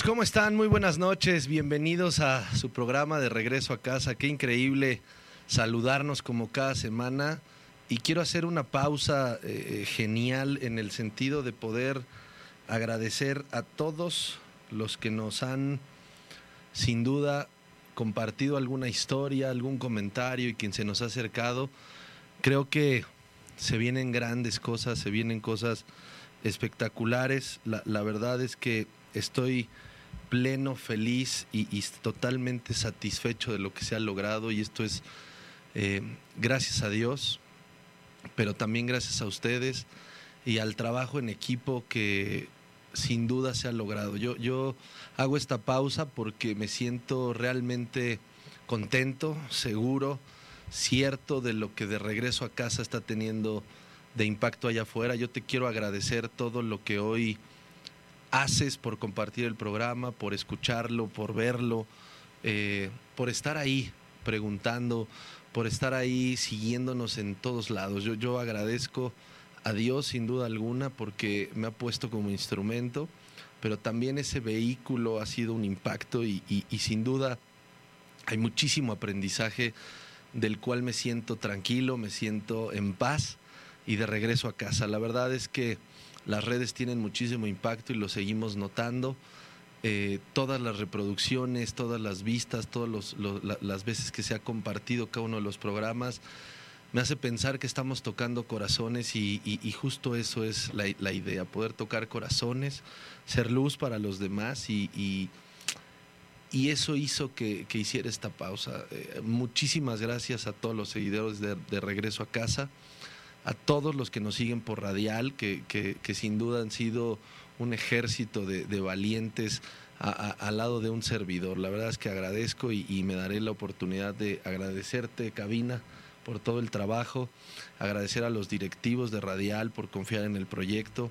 Pues cómo están, muy buenas noches, bienvenidos a su programa de regreso a casa, qué increíble saludarnos como cada semana y quiero hacer una pausa eh, genial en el sentido de poder agradecer a todos los que nos han sin duda compartido alguna historia, algún comentario y quien se nos ha acercado. Creo que se vienen grandes cosas, se vienen cosas espectaculares. La, la verdad es que estoy pleno, feliz y, totalmente satisfecho de lo que se ha logrado y esto es eh, gracias a Dios, pero también gracias a ustedes y al trabajo en equipo que sin duda se ha logrado. Yo, yo hago esta pausa porque me siento realmente contento, seguro, cierto de lo que de regreso a casa está teniendo de impacto allá afuera. Yo te quiero agradecer todo lo que hoy haces por compartir el programa, por escucharlo, por verlo, eh, por estar ahí preguntando, por estar ahí siguiéndonos en todos lados. Yo, yo agradezco a Dios sin duda alguna porque me ha puesto como instrumento, pero también ese vehículo ha sido un impacto y, y sin duda hay muchísimo aprendizaje del cual me siento tranquilo, me siento en paz y de regreso a casa. La verdad es que las redes tienen muchísimo impacto y lo seguimos notando. Eh, todas las reproducciones, todas las vistas, todas las veces que se ha compartido cada uno de los programas, me hace pensar que estamos tocando corazones y, justo eso es la, idea, poder tocar corazones, ser luz para los demás y, eso hizo que, hiciera esta pausa. Eh, muchísimas gracias a todos los seguidores de Regreso a Casa a todos los que nos siguen por radial, que, que, sin duda han sido un ejército de, valientes al lado de un servidor. La verdad es que agradezco y, me daré la oportunidad de agradecerte, Cabina, por todo el trabajo, agradecer a los directivos de Radial por confiar en el proyecto,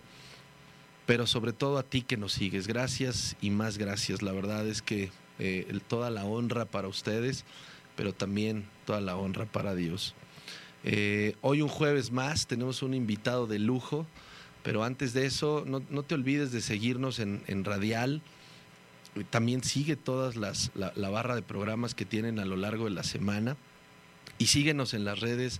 pero sobre todo a ti que nos sigues. Gracias y más gracias. La verdad es que eh, toda la honra para ustedes, pero también toda la honra para Dios. Eh, hoy un jueves más tenemos un invitado de lujo, pero antes de eso no, te olvides de seguirnos en, Radial. También sigue todas las la, barra de programas que tienen a lo largo de la semana y síguenos en las redes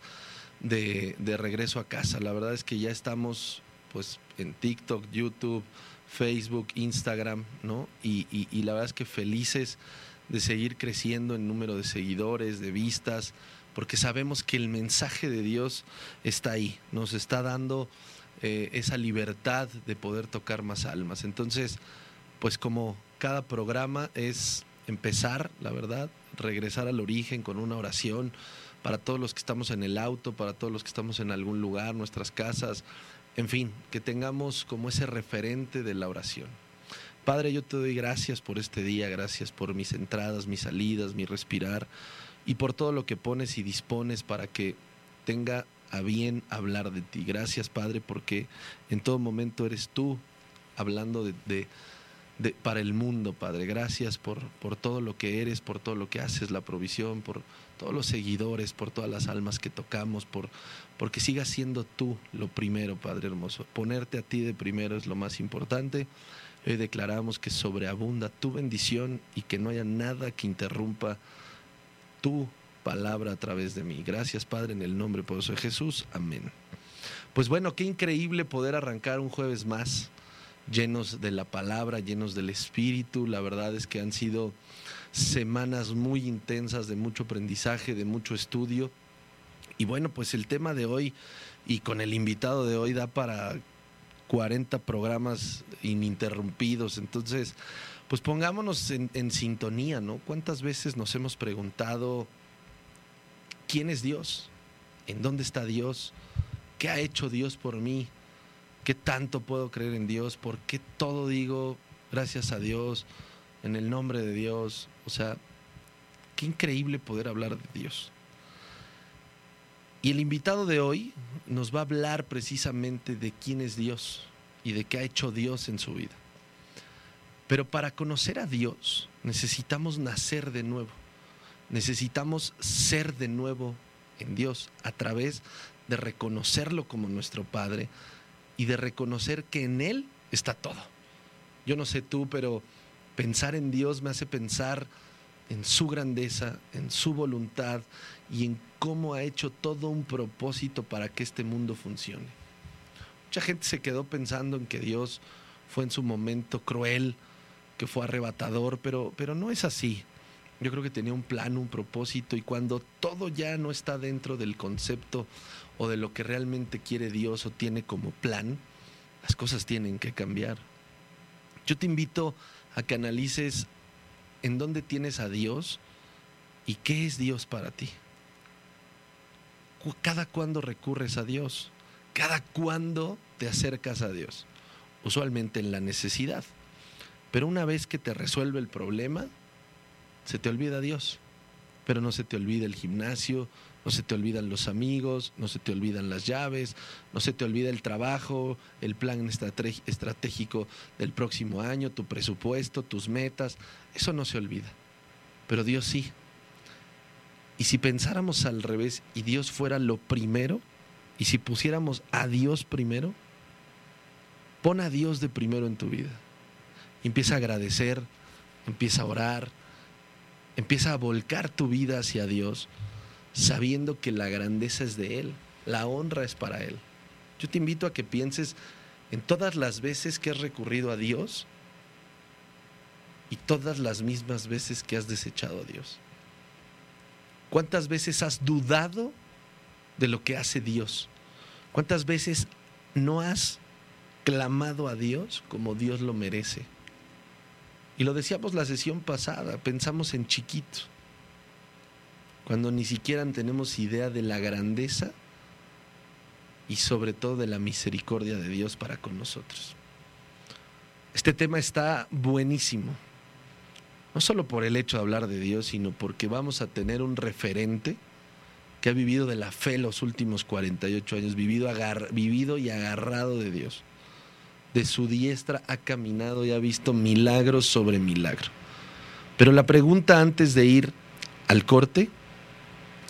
de, regreso a casa. La verdad es que ya estamos pues en TikTok, YouTube, Facebook, Instagram, ¿no? Y, y la verdad es que felices de seguir creciendo en número de seguidores, de vistas porque sabemos que el mensaje de Dios está ahí, nos está dando eh, esa libertad de poder tocar más almas. Entonces, pues como cada programa es empezar, la verdad, regresar al origen con una oración para todos los que estamos en el auto, para todos los que estamos en algún lugar, nuestras casas, en fin, que tengamos como ese referente de la oración. Padre, yo te doy gracias por este día, gracias por mis entradas, mis salidas, mi respirar y por todo lo que pones y dispones para que tenga a bien hablar de ti. Gracias, Padre, porque en todo momento eres tú hablando de, para el mundo, Padre. Gracias por, por todo lo que eres, por todo lo que haces, la provisión, por todos los seguidores, por todas las almas que tocamos, por porque sigas siendo tú lo primero, Padre hermoso. Ponerte a ti de primero es lo más importante. Hoy declaramos que sobreabunda tu bendición y que no haya nada que interrumpa tu palabra a través de mí. Gracias, Padre, en el nombre poderoso de Jesús. Amén. Pues bueno, qué increíble poder arrancar un jueves más llenos de la palabra, llenos del Espíritu. La verdad es que han sido semanas muy intensas de mucho aprendizaje, de mucho estudio. Y bueno, pues el tema de hoy y con el invitado de hoy da para 40 programas ininterrumpidos. Entonces, pues pongámonos en, sintonía, ¿no? ¿Cuántas veces nos hemos preguntado quién es Dios? ¿En dónde está Dios? ¿Qué ha hecho Dios por mí? ¿Qué tanto puedo creer en Dios? ¿Por qué todo digo gracias a Dios, en el nombre de Dios? O sea, qué increíble poder hablar de Dios. Y el invitado de hoy nos va a hablar precisamente de quién es Dios y de qué ha hecho Dios en su vida. Pero para conocer a Dios necesitamos nacer de nuevo. Necesitamos ser de nuevo en Dios a través de reconocerlo como nuestro Padre y de reconocer que en Él está todo. Yo no sé tú, pero Pensar en Dios me hace pensar en su grandeza, en su voluntad y en cómo ha hecho todo un propósito para que este mundo funcione. Mucha gente se quedó pensando en que Dios fue en su momento cruel, que fue arrebatador, pero, pero no es así. Yo creo que tenía un plan, un propósito y cuando todo ya no está dentro del concepto o de lo que realmente quiere Dios o tiene como plan, las cosas tienen que cambiar. Yo te invito a que analices en dónde tienes a Dios y qué es Dios para ti. Cada cuándo recurres a Dios, cada cuándo te acercas a Dios, usualmente en la necesidad. Pero una vez que te resuelve el problema, se te olvida Dios, pero no se te olvida el gimnasio, no se te olvidan los amigos, no se te olvidan las llaves, no se te olvida el trabajo, el plan estratégico del próximo año, tu presupuesto, tus metas, eso no se olvida, pero Dios sí. Y si pensáramos al revés y Dios fuera lo primero, y si pusiéramos a Dios primero, pon a Dios de primero en tu vida. Empieza a agradecer, empieza a orar, Empieza a volcar tu vida hacia Dios sabiendo que la grandeza es de Él, la honra es para Él. Yo te invito a que pienses en todas las veces que has recurrido a Dios y todas las mismas veces que has desechado a Dios. ¿Cuántas veces has dudado de lo que hace Dios? ¿Cuántas veces no has clamado a Dios como Dios lo merece? Y lo decíamos la sesión pasada, pensamos en chiquito, cuando ni siquiera tenemos idea de la grandeza y sobre todo de la misericordia de Dios para con nosotros. Este tema está buenísimo, no solo por el hecho de hablar de Dios, sino porque vamos a tener un referente que ha vivido de la fe los últimos 48 años, vivido, vivido y agarrado de Dios de su diestra ha caminado y ha visto milagros sobre milagro. Pero la pregunta antes de ir al corte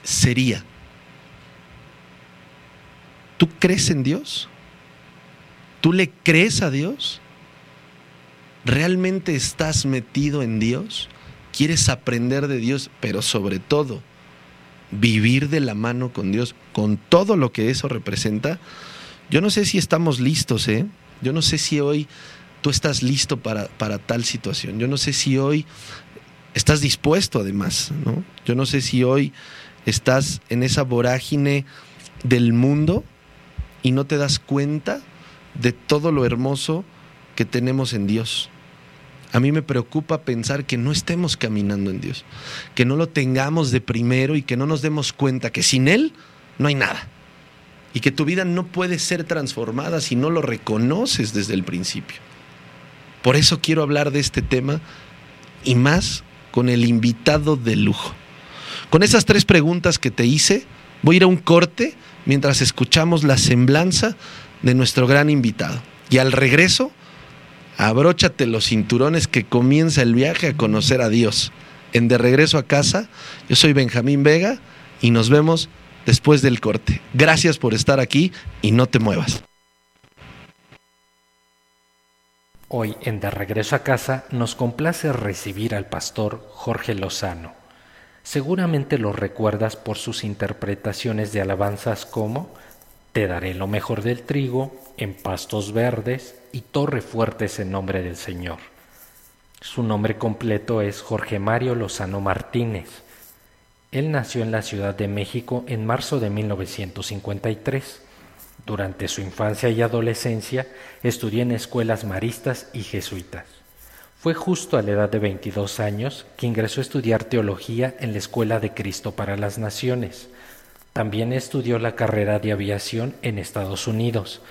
sería, ¿tú crees en Dios? ¿Tú le crees a Dios? ¿Realmente estás metido en Dios? ¿Quieres aprender de Dios? Pero sobre todo, vivir de la mano con Dios, con todo lo que eso representa. Yo no sé si estamos listos, ¿eh? Yo no sé si hoy tú estás listo para, para tal situación. Yo no sé si hoy estás dispuesto además, ¿no? Yo no sé si hoy estás en esa vorágine del mundo y no te das cuenta de todo lo hermoso que tenemos en Dios. A mí me preocupa pensar que no estemos caminando en Dios, que no lo tengamos de primero y que no nos demos cuenta que sin Él no hay nada y que tu vida no puede ser transformada si no lo reconoces desde el principio. Por eso quiero hablar de este tema y más con el invitado de lujo. Con esas tres preguntas que te hice, voy a ir a un corte mientras escuchamos la semblanza de nuestro gran invitado. Y al regreso, abróchate los cinturones que comienza el viaje a conocer a Dios. En De Regreso a Casa, yo soy Benjamín Vega y nos vemos después del corte. Gracias por estar aquí y no te muevas. Hoy en De Regreso a Casa nos complace recibir al pastor Jorge Lozano. Seguramente lo recuerdas por sus interpretaciones de alabanzas como Te daré lo mejor del trigo, en pastos verdes y torre fuertes en nombre del Señor. Su nombre completo es Jorge Mario Lozano Martínez él nació en la Ciudad de México en marzo de 1953. Durante su infancia y adolescencia estudió en escuelas maristas y jesuitas. Fue justo a la edad de 22 años que ingresó a estudiar teología en la Escuela de Cristo para las Naciones. También estudió la carrera de aviación en Estados Unidos.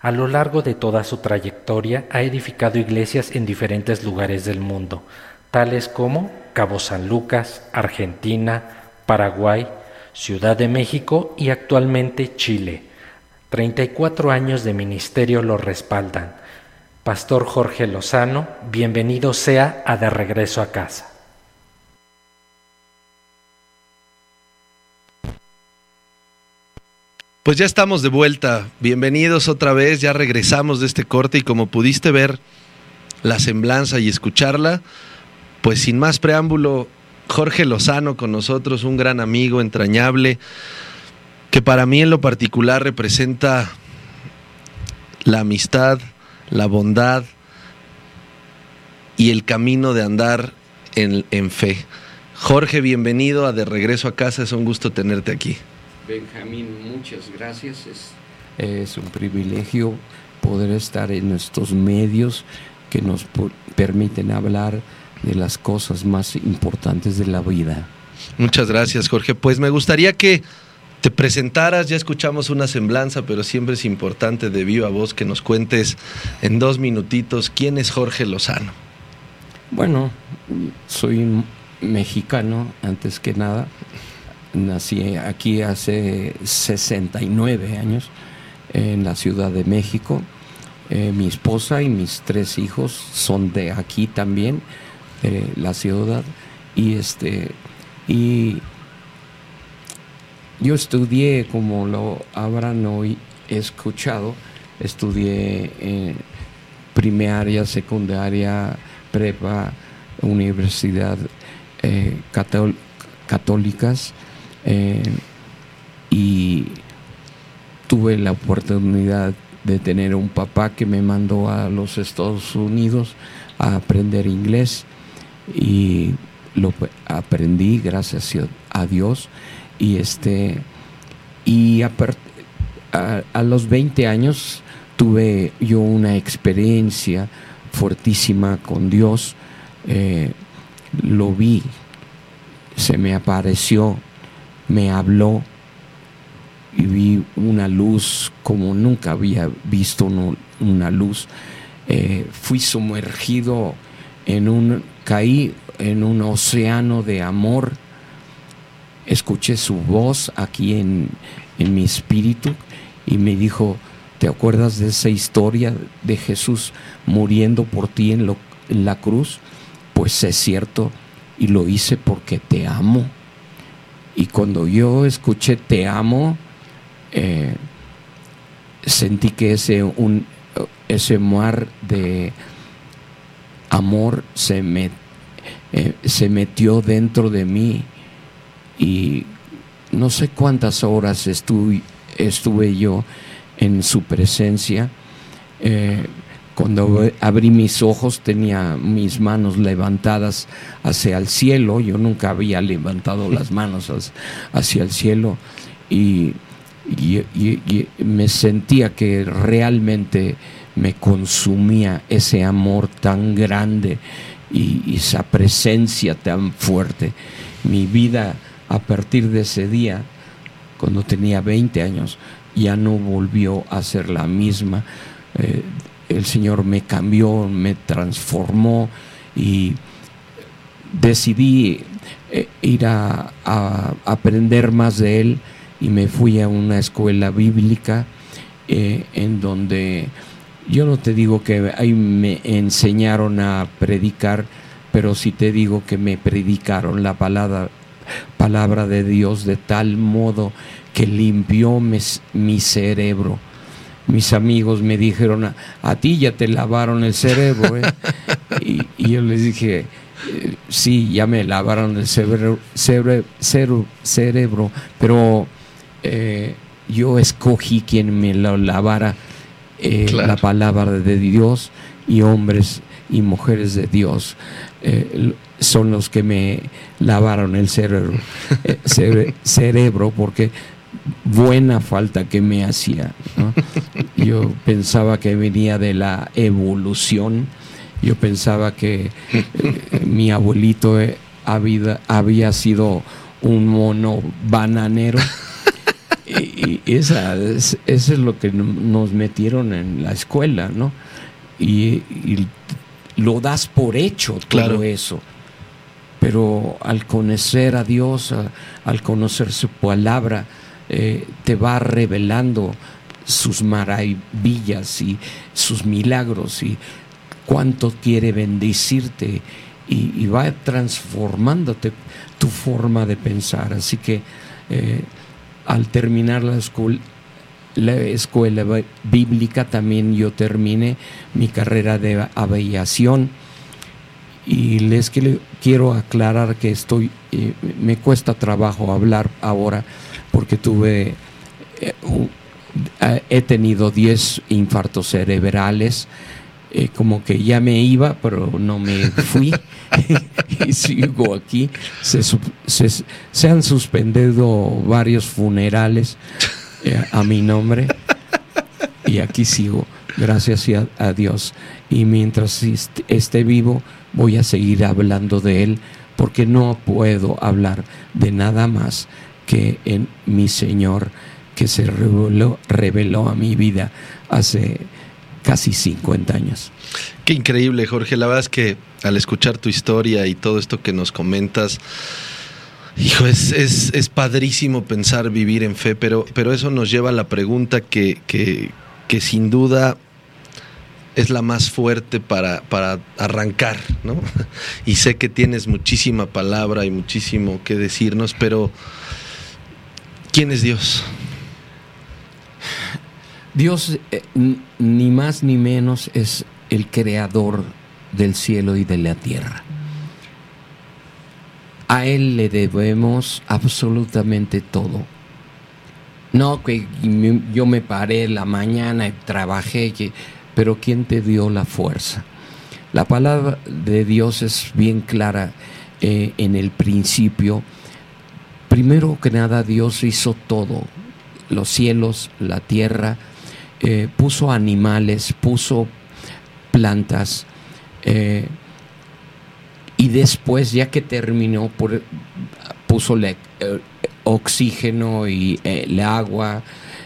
A lo largo de toda su trayectoria ha edificado iglesias en diferentes lugares del mundo, tales como Cabo San Lucas, Argentina, Paraguay, Ciudad de México y actualmente Chile. 34 años de ministerio lo respaldan. Pastor Jorge Lozano, bienvenido sea a De Regreso a Casa. Pues ya estamos de vuelta. Bienvenidos otra vez. Ya regresamos de este corte y como pudiste ver la semblanza y escucharla, pues sin más preámbulo, Jorge Lozano con nosotros, un gran amigo entrañable, que para mí en lo particular representa la amistad, la bondad y el camino de andar en, en fe. Jorge, bienvenido a De Regreso a Casa, es un gusto tenerte aquí. Benjamín, muchas gracias. Es, es un privilegio poder estar en estos medios que nos permiten hablar de las cosas más importantes de la vida. Muchas gracias, Jorge. Pues me gustaría que te presentaras, ya escuchamos una semblanza, pero siempre es importante de viva voz que nos cuentes en dos minutitos quién es Jorge Lozano. Bueno, soy mexicano antes que nada. Nací aquí hace 69 años en la Ciudad de México. Eh, mi esposa y mis tres hijos son de aquí también, de la ciudad. Y este y yo estudié, como lo habrán hoy escuchado, estudié primaria, secundaria, prepa, universidad eh, católicas eh, y tuve la oportunidad de tener un papá que me mandó a los Estados Unidos a aprender inglés. Y lo aprendí gracias a Dios. Y este y a, los 20 años tuve yo una experiencia fortísima con Dios. Eh, lo vi se me apareció me habló y vi una luz como nunca había visto una luz eh, fui sumergido en un caí en un océano de amor escuché su voz aquí en, mi espíritu y me dijo, ¿te acuerdas de esa historia de Jesús muriendo por ti en, la cruz? Pues es cierto y lo hice porque te amo. Y cuando yo escuché te amo, eh, sentí que ese, un, ese mar de amor se, me, eh, se metió dentro de mí y no sé cuántas horas estuve, estuve yo en su presencia. Eh, cuando abrí mis ojos tenía mis manos levantadas hacia el cielo. Yo nunca había levantado las manos hacia el cielo y, me sentía que realmente me consumía ese amor tan grande y esa presencia tan fuerte. Mi vida a partir de ese día, cuando tenía 20 años, ya no volvió a ser la misma. Eh, el Señor me cambió, me transformó y decidí eh, ir a, aprender más de Él y me fui a una escuela bíblica eh, en donde yo no te digo que ahí me enseñaron a predicar, pero sí te digo que me predicaron la palabra, palabra de Dios de tal modo que limpió mi cerebro. Mis amigos me dijeron, a, ti ya te lavaron el cerebro. ¿eh?". y, yo les dije, eh, sí, ya me lavaron el cerebro, cerebro, pero eh, yo escogí quien me lavara la palabra de Dios y hombres y mujeres de Dios son los que me lavaron el cerebro, eh, cerebro porque buena falta que me hacía. Yo pensaba que venía de la evolución, yo pensaba que eh, mi abuelito eh, había, había sido un mono bananero. Y, esa, eso es lo que nos metieron en la escuela, ¿no? Y, lo das por hecho todo eso pero al conocer a Dios, al conocer su palabra, eh, te va revelando sus maravillas y sus milagros y cuánto quiere bendecirte y, va transformándote tu forma de pensar. Así que eh, al terminar la, la escuela bíblica, también yo terminé mi carrera de aviación. Y les quiero aclarar que estoy, eh, me cuesta trabajo hablar ahora porque tuve, eh, he tenido 10 infartos cerebrales, como que ya me iba, pero no me fui y sigo aquí. Se, han suspendido varios funerales a mi nombre y aquí sigo, gracias a Dios. Y mientras esté vivo, voy a seguir hablando de Él porque no puedo hablar de nada más que en mi Señor que se reveló, reveló a mi vida hace casi 50 años. Qué increíble, Jorge. La verdad es que al escuchar tu historia y todo esto que nos comentas, hijo, es, es, padrísimo pensar vivir en fe, pero, pero eso nos lleva a la pregunta que, que, que sin duda es la más fuerte para, para arrancar, ¿no? Y sé que tienes muchísima palabra y muchísimo que decirnos, pero ¿quién es Dios? Dios, eh, ni más ni menos, es el creador del cielo y de la tierra. A Él le debemos absolutamente todo. No que yo me paré la mañana y trabajé, pero ¿quién te dio la fuerza? La palabra de Dios es bien clara eh, en el principio. Primero que nada Dios hizo todo, los cielos, la tierra, eh, puso animales, puso plantas, eh, y después, ya que terminó, puso el oxígeno y el agua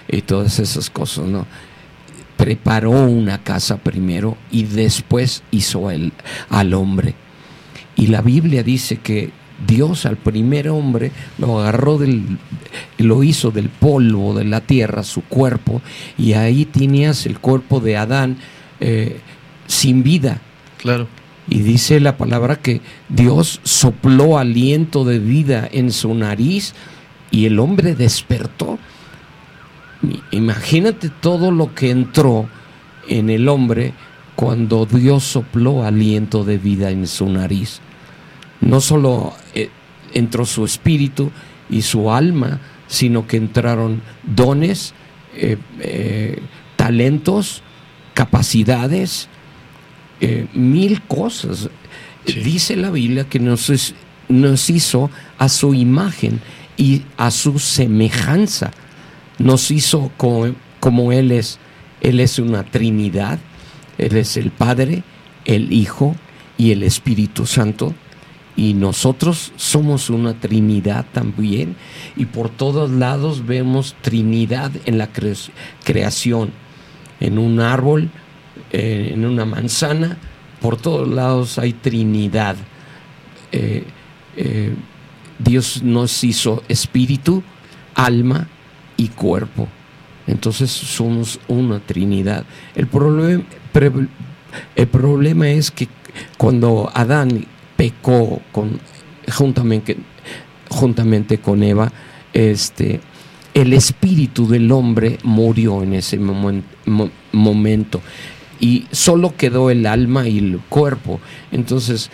y todas esas cosas, ¿no? preparó una casa primero y después hizo al hombre. Y la Biblia dice que Dios al primer hombre lo agarró del, lo hizo del polvo de la tierra, su cuerpo, y ahí tenías el cuerpo de Adán eh, sin vida. Claro. Y dice la palabra que Dios sopló aliento de vida en su nariz y el hombre despertó. Imagínate todo lo que entró en el hombre cuando Dios sopló aliento de vida en su nariz. No solo eh, entró su espíritu y su alma, sino que entraron dones, eh, eh, talentos, capacidades, mil cosas. Dice la Biblia que nos, nos hizo a su imagen y a su semejanza nos hizo como, Él es. Él es una Trinidad. Él es el Padre, el Hijo y el Espíritu Santo. Y nosotros somos una Trinidad también. Y por todos lados vemos Trinidad en la creación. En un árbol, eh, en una manzana, por todos lados hay Trinidad. Eh, eh, Dios nos hizo espíritu, alma y cuerpo. Entonces somos una Trinidad. El problema, el problema es que cuando Adán pecó con, juntamente, juntamente con Eva, este, el espíritu del hombre murió en ese momento y solo quedó el alma y el cuerpo. Entonces,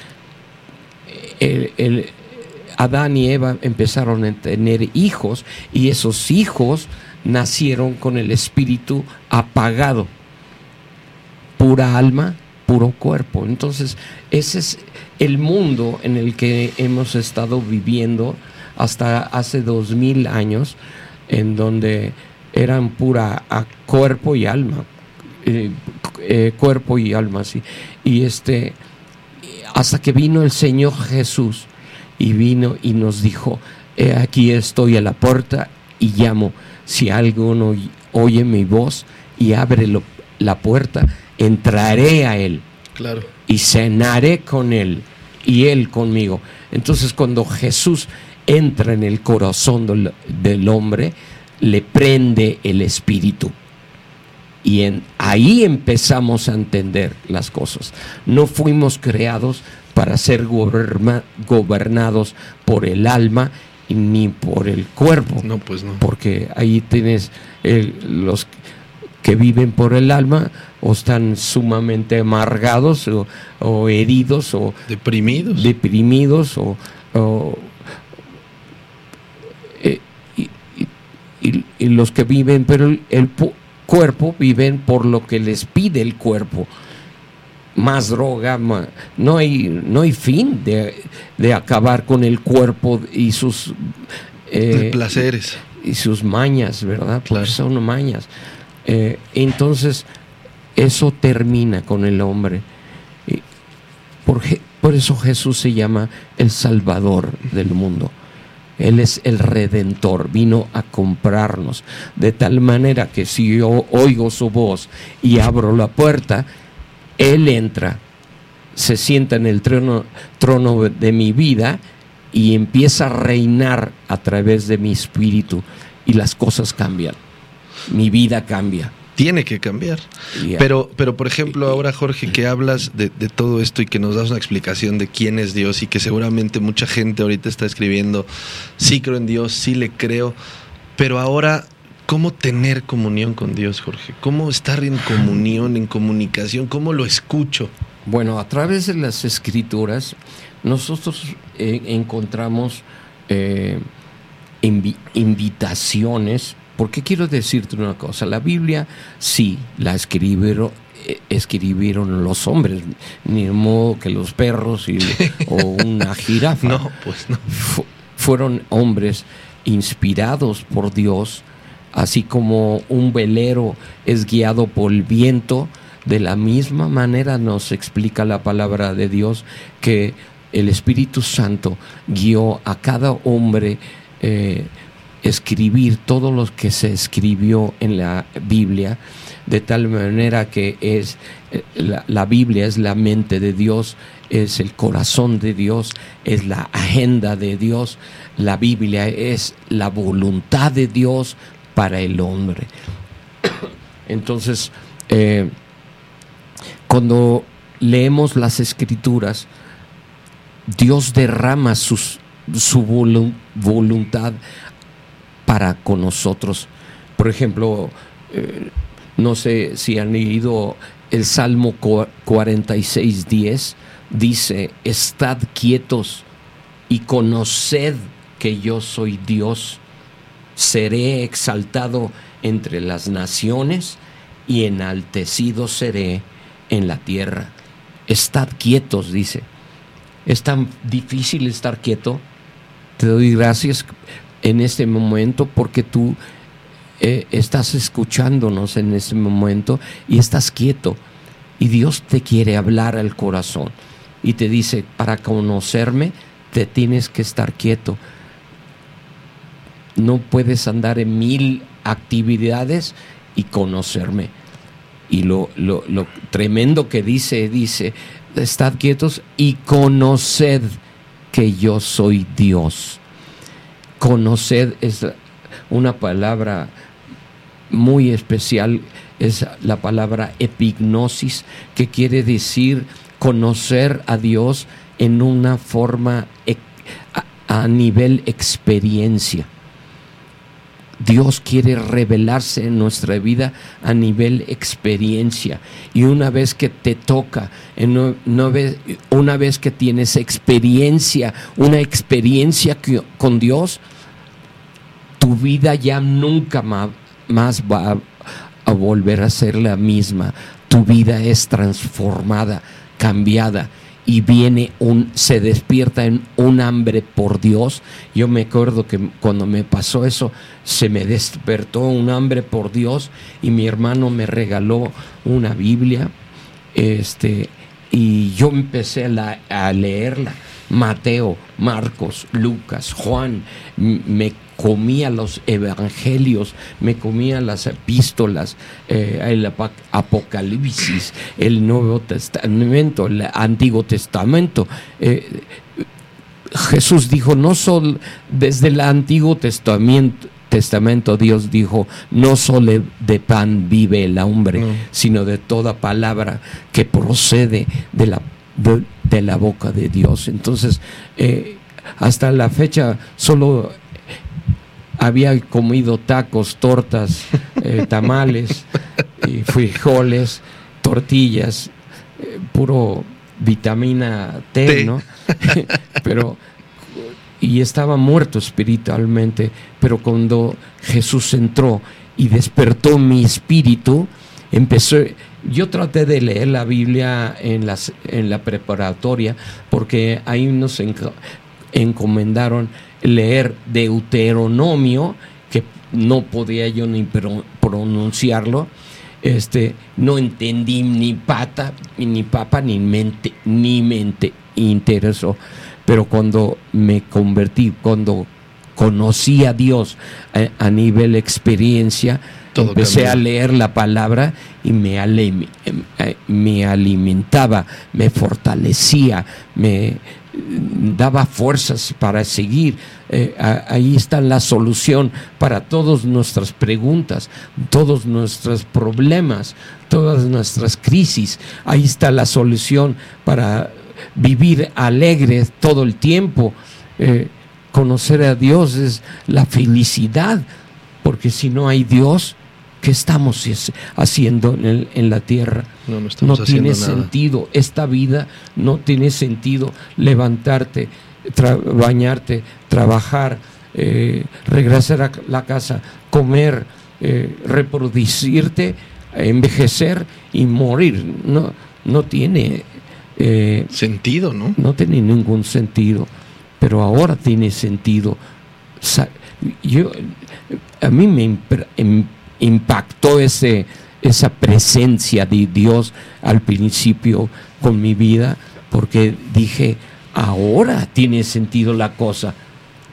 el, Adán y Eva empezaron a tener hijos y esos hijos nacieron con el espíritu apagado, pura alma, puro cuerpo. Entonces, ese es el mundo en el que hemos estado viviendo hasta hace dos mil años, en donde eran pura cuerpo y alma, eh, eh, cuerpo y alma, sí. Y este, hasta que vino el Señor Jesús y vino y nos dijo, aquí estoy a la puerta y llamo, si alguno oye mi voz y abre la puerta, entraré a él claro. y cenaré con él y él conmigo. Entonces cuando Jesús entra en el corazón del, del hombre, le prende el espíritu. Y en, ahí empezamos a entender las cosas. No fuimos creados para ser gobernados por el alma ni por el cuerpo. No, pues no. Porque ahí tienes los que viven por el alma o están sumamente amargados o, heridos o deprimidos. Deprimidos o, eh, y, los que viven, pero el, cuerpo viven por lo que les pide el cuerpo. Más droga, no, hay, no hay fin de, acabar con el cuerpo y sus eh, placeres. Y sus mañas, ¿verdad? Porque son mañas. Eh, entonces, eso termina con el hombre. por, por eso Jesús se llama el Salvador del mundo. Él es el redentor, vino a comprarnos. De tal manera que si yo oigo su voz y abro la puerta, Él entra, se sienta en el trono, trono de mi vida y empieza a reinar a través de mi espíritu y las cosas cambian. Mi vida cambia tiene que cambiar. Pero, pero, por ejemplo, ahora Jorge, que hablas de, todo esto y que nos das una explicación de quién es Dios y que seguramente mucha gente ahorita está escribiendo, sí creo en Dios, sí le creo, pero ahora, ¿cómo tener comunión con Dios, Jorge? ¿Cómo estar en comunión, en comunicación? ¿Cómo lo escucho? Bueno, a través de las escrituras, nosotros eh, encontramos eh, invitaciones porque quiero decirte una cosa, la Biblia sí la escribieron, eh, escribieron los hombres, ni modo que los perros o una jirafa. No, pues no. fueron hombres inspirados por Dios, así como un velero es guiado por el viento, de la misma manera nos explica la palabra de Dios que el Espíritu Santo guió a cada hombre eh, escribir todo lo que se escribió en la Biblia, de tal manera que es eh, la, Biblia es la mente de Dios, es el corazón de Dios, es la agenda de Dios, la Biblia es la voluntad de Dios para el hombre. Entonces, eh, cuando leemos las escrituras, Dios derrama sus, su voluntad para con nosotros. Por ejemplo, eh, no sé si han leído el Salmo 46.10, dice, estad quietos y conoced que yo soy Dios, seré exaltado entre las naciones y enaltecido seré en la tierra. Estad quietos, dice. Es tan difícil estar quieto. Te doy gracias en este momento porque tú eh, estás escuchándonos en este momento y estás quieto. Y Dios te quiere hablar al corazón y te dice, para conocerme, te tienes que estar quieto. No puedes andar en mil actividades y conocerme. Y lo, lo, lo tremendo que dice, dice, estad quietos y conoced que yo soy Dios. Conocer es una palabra muy especial, es la palabra epignosis, que quiere decir conocer a Dios en una forma a, nivel experiencia. Dios quiere revelarse en nuestra vida a nivel experiencia. Y una vez que te toca, una vez que tienes experiencia, una experiencia con Dios, tu vida ya nunca más va a volver a ser la misma. Tu vida es transformada, cambiada y viene un, se despierta en un hambre por Dios. Yo me acuerdo que cuando me pasó eso, se me despertó un hambre por Dios y mi hermano me regaló una Biblia, este, y yo empecé a, leerla. Mateo, Marcos, Lucas, Juan, me comía los evangelios, me comía las epístolas, eh, el Apocalipsis, el Nuevo Testamento, el Antiguo Testamento. Eh, Jesús dijo, no solo desde el Antiguo Testamento, Testamento Dios dijo, no solo de pan vive el hombre, sino de toda palabra que procede de la, de, la boca de Dios. Entonces, eh, hasta la fecha solo había comido tacos, tortas, eh, tamales, y frijoles, tortillas, eh, puro vitamina T, ¿no? pero y estaba muerto espiritualmente, pero cuando Jesús entró y despertó mi espíritu, empezó yo traté de leer la Biblia en, las, en la preparatoria porque ahí nos encomendaron leer Deuteronomio, que no podía yo ni pronunciarlo. Este, no entendí ni pata, ni papa, ni mente, ni mente interesó. Pero cuando me convertí, cuando conocí a Dios eh, a nivel experiencia, Empecé a leer la palabra y me, eh, me alimentaba, me fortalecía, me daba fuerzas para seguir. Eh, ahí está la solución para todas nuestras preguntas, todos nuestros problemas, todas nuestras crisis. Ahí está la solución para vivir alegres todo el tiempo. Eh, conocer a Dios es la felicidad, porque si no hay Dios, ¿Qué estamos haciendo en, la tierra? No, tiene sentido. Esta vida no tiene sentido. Levantarte, bañarte, trabajar, eh, regresar a la casa, comer, eh, reproducirte, envejecer y morir. No, no tiene eh, sentido, ¿no? No tiene ningún sentido. Pero ahora tiene sentido. Yo, a mí me impactó ese, esa presencia de Dios al principio con mi vida, porque dije, ahora tiene sentido la cosa.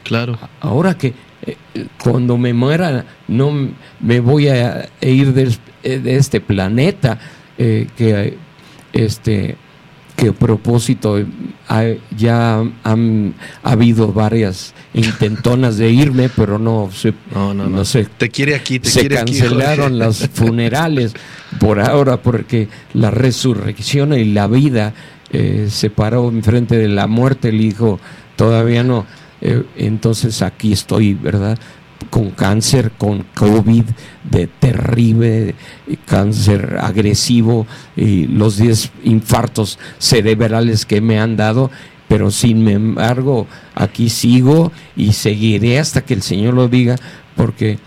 Claro. Ahora que eh, cuando me muera no me voy a ir de, este planeta, eh, que este que propósito ya han ha habido varias intentonas de irme, pero no se, no, no, no. sé. Te quiere aquí, te se cancelaron los funerales por ahora porque la resurrección y la vida eh, se paró enfrente de la muerte. El hijo todavía no. Eh, entonces aquí estoy, ¿verdad? Con cáncer, con COVID de terrible, cáncer agresivo y los 10 infartos cerebrales que me han dado, pero sin embargo aquí sigo y seguiré hasta que el Señor lo diga, porque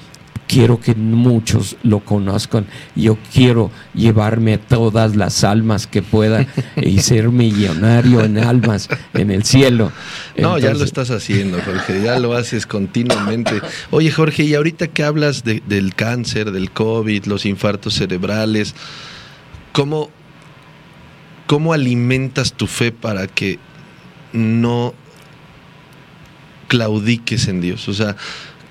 quiero que muchos lo conozcan. Yo quiero llevarme a todas las almas que pueda y ser millonario en almas en el cielo. No, ya lo estás haciendo, Jorge, ya lo haces continuamente. Oye, Jorge, y ahorita que hablas del cáncer, del COVID, los infartos cerebrales, ¿cómo, ¿cómo alimentas tu fe para que no claudiques en Dios? O sea,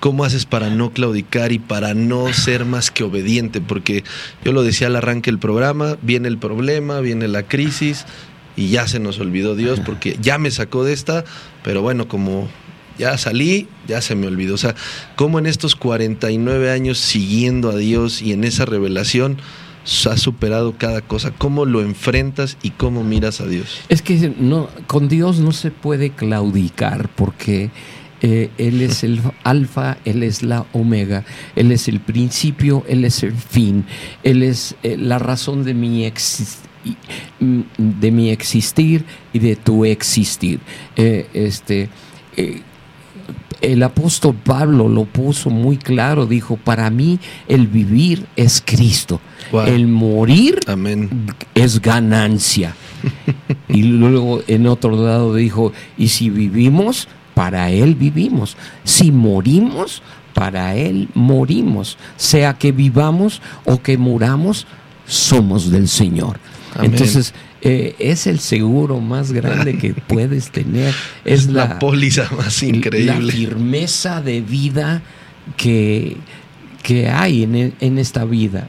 ¿Cómo haces para no claudicar y para no ser más que obediente? Porque yo lo decía al arranque del programa, viene el problema, viene la crisis y ya se nos olvidó Dios porque ya me sacó de esta, pero bueno, como ya salí, ya se me olvidó. O sea, ¿cómo en estos 49 años siguiendo a Dios y en esa revelación has superado cada cosa? ¿Cómo lo enfrentas y cómo miras a Dios? Es que con Dios no se puede claudicar porque eh, él es el alfa, Él es la omega, Él es el principio, Él es el fin, Él es eh, la razón de mi, de mi existir y de tu existir. Eh, este, el apóstol Pablo lo puso muy claro, dijo, para mí el vivir es Cristo, el morir es ganancia. y luego en otro lado dijo, y si vivimos, para Él vivimos. Si morimos, para Él morimos. Sea que vivamos o que muramos, somos del Señor. Entonces, eh, es el seguro más grande que puedes tener. Es la, la póliza más increíble. La firmeza de vida que, que hay en, en esta vida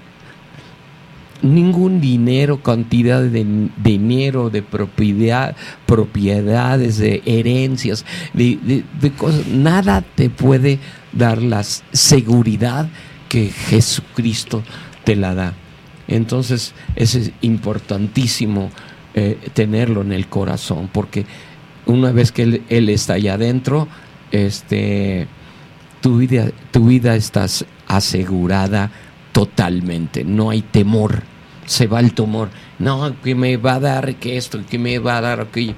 ningún dinero, cantidad de dinero, de propiedad, propiedades, de herencias, de, cosas, nada te puede dar la seguridad que Jesucristo te la da. Entonces es importantísimo eh, tenerlo en el corazón, porque una vez que él, está allá adentro, este, tu vida, tu vida estás asegurada totalmente, no hay temor, se va el temor, no, que me va a dar que esto, que me va a dar aquello.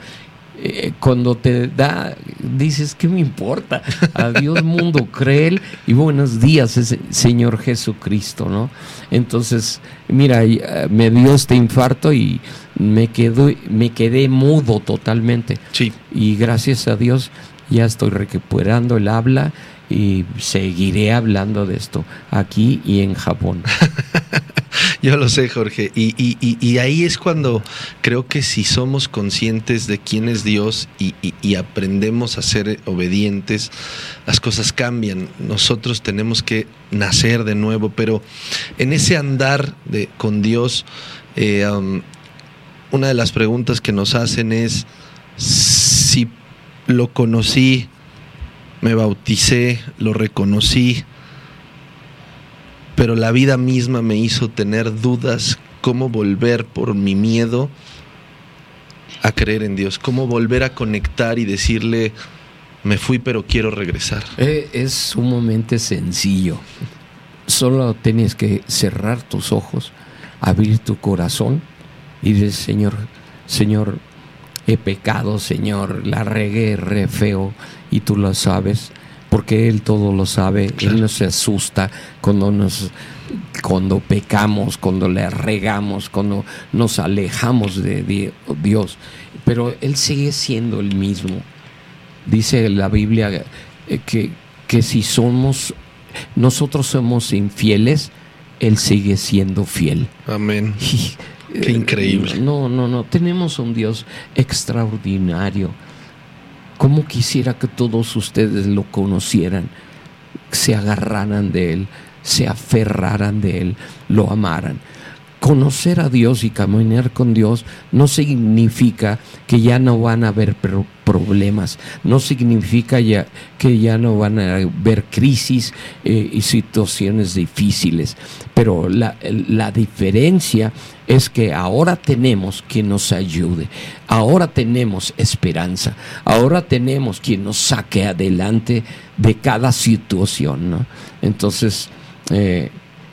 Eh, cuando te da, dices, ¿qué me importa? Adiós mundo, cree y buenos días, Señor Jesucristo, ¿no? Entonces, mira, eh, me dio este infarto y me, quedo, me quedé mudo totalmente. Sí. Y gracias a Dios ya estoy recuperando el habla y seguiré hablando de esto aquí y en Japón. Yo lo sé, Jorge. Y, ahí es cuando creo que si somos conscientes de quién es Dios y, aprendemos a ser obedientes, las cosas cambian. Nosotros tenemos que nacer de nuevo, pero en ese andar de, con Dios, eh, um, una de las preguntas que nos hacen es si lo conocí, me bauticé, lo reconocí, pero la vida misma me hizo tener dudas cómo volver por mi miedo a creer en Dios, cómo volver a conectar y decirle, me fui pero quiero regresar. Eh, es sumamente sencillo. Solo tienes que cerrar tus ojos, abrir tu corazón y decir, Señor, Señor, he pecado, Señor, la regué re feo y tú lo sabes, porque Él todo lo sabe, Él no se asusta cuando nos cuando pecamos, cuando le regamos, cuando nos alejamos de Dios, pero Él sigue siendo el mismo. Dice la Biblia eh, que, que si somos, nosotros somos infieles, Él sigue siendo fiel. Amén. Qué increíble. No, no, no. Tenemos un Dios extraordinario. ¿Cómo quisiera que todos ustedes lo conocieran, se agarraran de Él, se aferraran de Él, lo amaran? Conocer a Dios y caminar con Dios no significa que ya no van a haber problemas, no significa ya que ya no van a haber crisis eh, y situaciones difíciles, pero la, la diferencia es que ahora tenemos quien nos ayude, ahora tenemos esperanza, ahora tenemos quien nos saque adelante de cada situación, ¿no? Entonces, eh,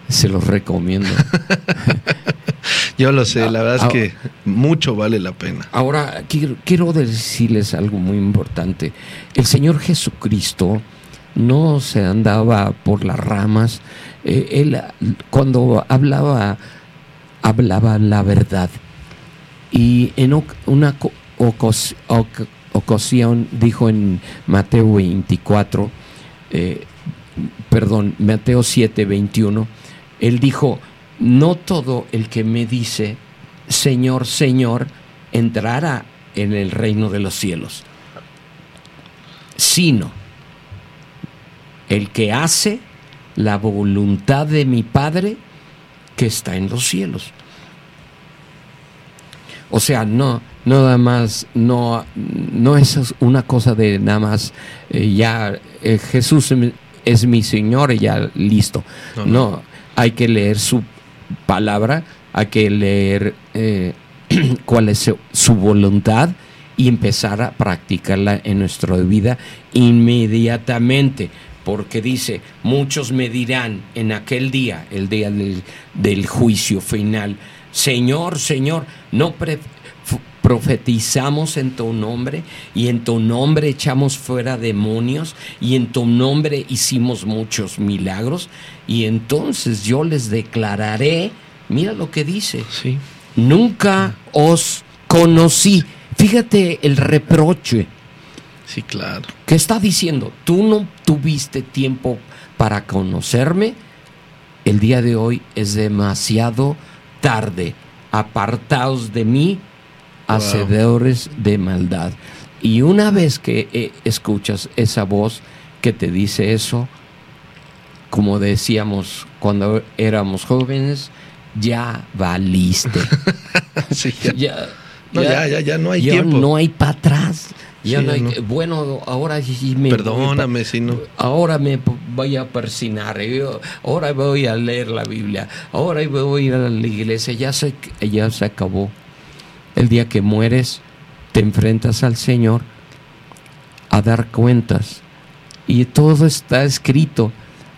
se los recomiendo. Yo lo sé, la verdad es ah, que mucho vale la pena. Ahora, quiero, decirles algo muy importante. El Señor Jesucristo no se andaba por las ramas. Eh, él cuando hablaba, hablaba la verdad. Y en una ocasión dijo en Mateo 24, eh, perdón, Mateo 7, 21, él dijo, no todo el que me dice, Señor, Señor, entrará en el reino de los cielos, sino el que hace la voluntad de mi Padre que está en los cielos. O sea, no, nada más, no, no es una cosa de nada más, eh, ya eh, Jesús es mi Señor y ya listo. no, hay que leer su palabra, hay que leer eh, cuál es su voluntad y empezar a practicarla en nuestra vida inmediatamente. Porque dice, muchos me dirán en aquel día, el día del, juicio final, Señor, Señor, no profetizamos en tu nombre y en tu nombre echamos fuera demonios y en tu nombre hicimos muchos milagros y entonces yo les declararé, mira lo que dice, sí. nunca os conocí. Fíjate el reproche. Sí, claro. ¿Qué está diciendo? Tú no tuviste tiempo para conocerme. El día de hoy es demasiado tarde. Apartaos de mí, hacedores de maldad. Y una vez que eh, escuchas esa voz que te dice eso, como decíamos cuando éramos jóvenes, ya valiste. sí, ya, ya, ya, no hay tiempo. No hay para atrás. Ya no hay, Bueno, ahora sí me. Perdóname si no. Ahora me voy a persinar. ahora voy a leer la Biblia. Ahora voy a ir a la iglesia. Ya se, ya se acabó. El día que mueres, te enfrentas al Señor a dar cuentas. Y todo está escrito,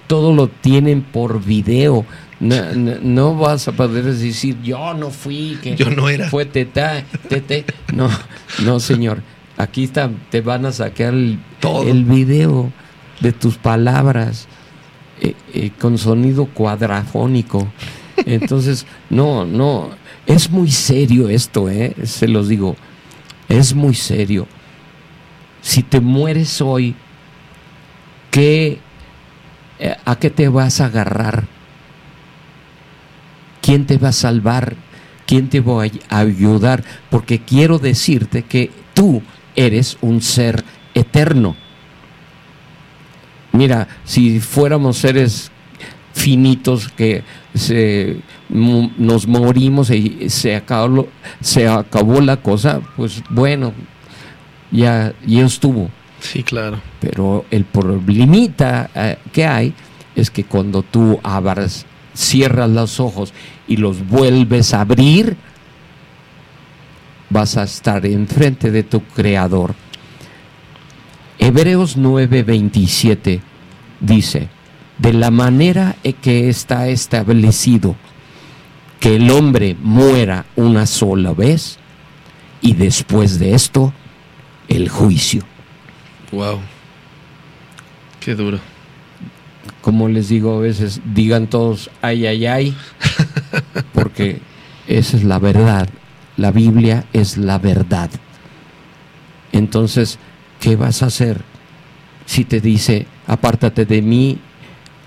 todo lo tienen por video. No, vas a poder decir, yo no fui, que yo no era. Fue teta, tete. No, no, señor. Aquí está, te van a sacar el, el video de tus palabras eh, eh, con sonido cuadrafónico. Entonces, no, no, es muy serio esto, ¿eh? se los digo, es muy serio. Si te mueres hoy, ¿qué, eh, ¿a qué te vas a agarrar? ¿Quién te va a salvar? ¿Quién te va a ayudar? Porque quiero decirte que tú eres un ser eterno. Mira, si fuéramos seres finitos que se, nos morimos y se acabó, se acabó la cosa, pues bueno, ya, ya estuvo. Sí, claro. Pero el problemita eh, que hay es que cuando tú abras, cierras los ojos y los vuelves a abrir, vas a estar enfrente de tu creador. Hebreos 9:27 dice, de la manera que está establecido que el hombre muera una sola vez y después de esto el juicio. Wow. Qué duro. Como les digo a veces, digan todos ay ay ay, porque esa es la verdad. La Biblia es la verdad. Entonces, ¿qué vas a hacer si te dice, apártate de mí,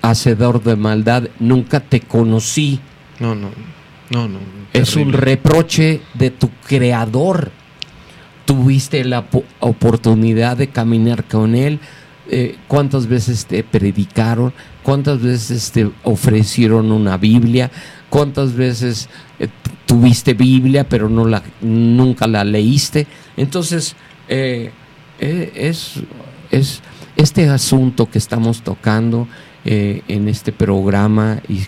hacedor de maldad, nunca te conocí. No, no, no, no. Es un reproche de tu creador. Tuviste la oportunidad de caminar con él. Eh, ¿Cuántas veces te predicaron? ¿Cuántas veces te ofrecieron una Biblia? ¿Cuántas veces eh, tuviste Biblia pero no la, nunca la leíste? Entonces, eh, es, es este asunto que estamos tocando eh, en este programa y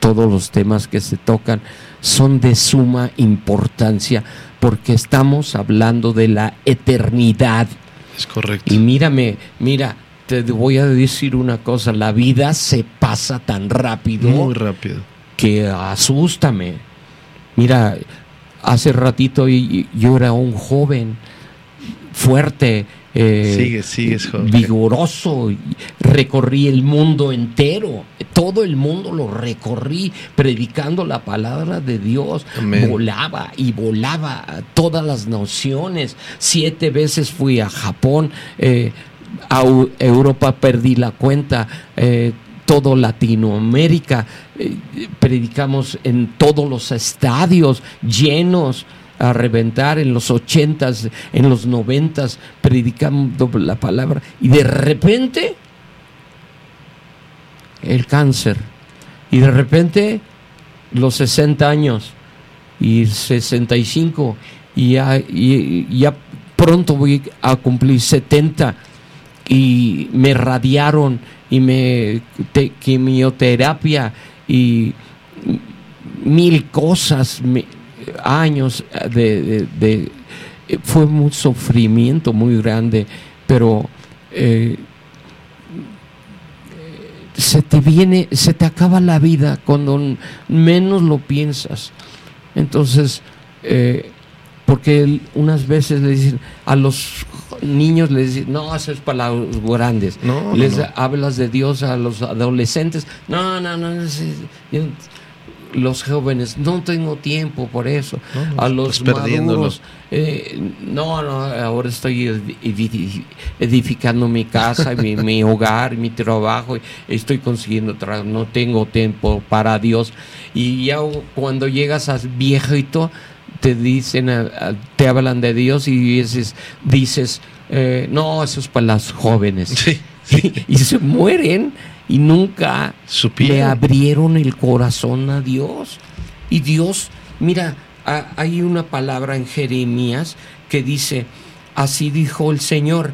todos los temas que se tocan son de suma importancia porque estamos hablando de la eternidad. Es correcto. Y mírame, mira, te voy a decir una cosa, la vida se pasa tan rápido. Muy rápido. Que asústame. Mira, hace ratito yo era un joven fuerte, eh, vigoroso. Recorrí el mundo entero, todo el mundo lo recorrí predicando la palabra de Dios. Volaba y volaba todas las naciones. Siete veces fui a Japón, eh, a Europa perdí la cuenta. Eh, todo Latinoamérica, predicamos en todos los estadios llenos, a reventar en los ochentas, en los noventas, predicando la palabra, y de repente el cáncer, y de repente los 60 años, y 65, y ya, y ya pronto voy a cumplir 70, y me radiaron, y me quimioterapia, y mil cosas, años de, de, fue un sufrimiento muy grande, pero eh, se te viene, se te acaba la vida cuando menos lo piensas. Entonces, eh, porque unas veces le dicen a los niños les dicen, no, eso es para los grandes. No, les hablas de Dios a los adolescentes. No, no, no los jóvenes, no tengo tiempo por eso. a los maduros, eh, no, no, ahora estoy edificando mi casa, mi, mi, hogar, mi trabajo, estoy consiguiendo trabajo, no tengo tiempo para Dios. Y ya cuando llegas a viejito, te dicen, te hablan de Dios y dices, dices eh, no, eso es para las jóvenes. y se mueren y nunca le abrieron el corazón a Dios. Y Dios, mira, hay una palabra en Jeremías que dice, así dijo el Señor,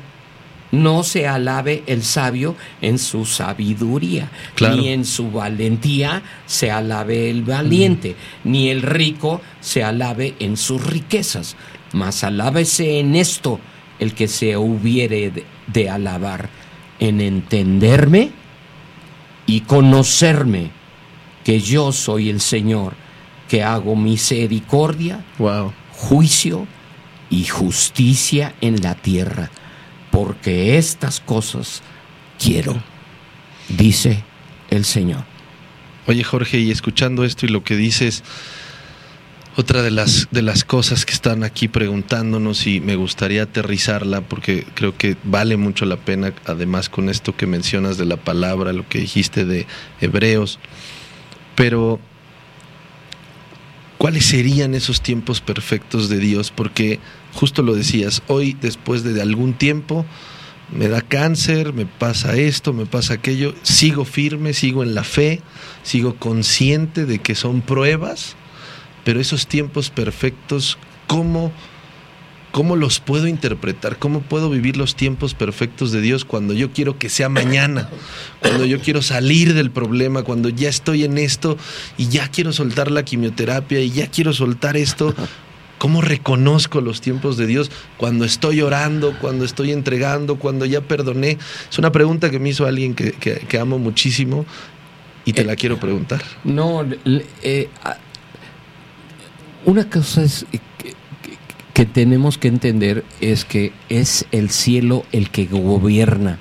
no se alabe el sabio en su sabiduría, ni en su valentía se alabe el valiente, ni el rico se alabe en sus riquezas, mas alábese en esto, el que se hubiere de, de alabar en entenderme y conocerme que yo soy el Señor, que hago misericordia, Wow. juicio y justicia en la tierra, porque estas cosas quiero, dice el Señor. Oye, Jorge, y escuchando esto y lo que dices, otra de las, de las cosas que están aquí preguntándonos y me gustaría aterrizarla porque creo que vale mucho la pena, además con esto que mencionas de la palabra, lo que dijiste de Hebreos, pero ¿cuáles serían esos tiempos perfectos de Dios? Porque justo lo decías, hoy después de algún tiempo me da cáncer, me pasa esto, me pasa aquello, sigo firme, sigo en la fe, sigo consciente de que son pruebas, pero esos tiempos perfectos, ¿cómo, ¿cómo los puedo interpretar? ¿Cómo puedo vivir los tiempos perfectos de Dios cuando yo quiero que sea mañana? Cuando yo quiero salir del problema, cuando ya estoy en esto y ya quiero soltar la quimioterapia y ya quiero soltar esto. ¿Cómo reconozco los tiempos de Dios cuando estoy orando, cuando estoy entregando, cuando ya perdoné? Es una pregunta que me hizo alguien que, que- que amo muchísimo y te Eh, la quiero preguntar. No, eh, una cosa es que, que- que tenemos que entender es que es el cielo el que gobierna.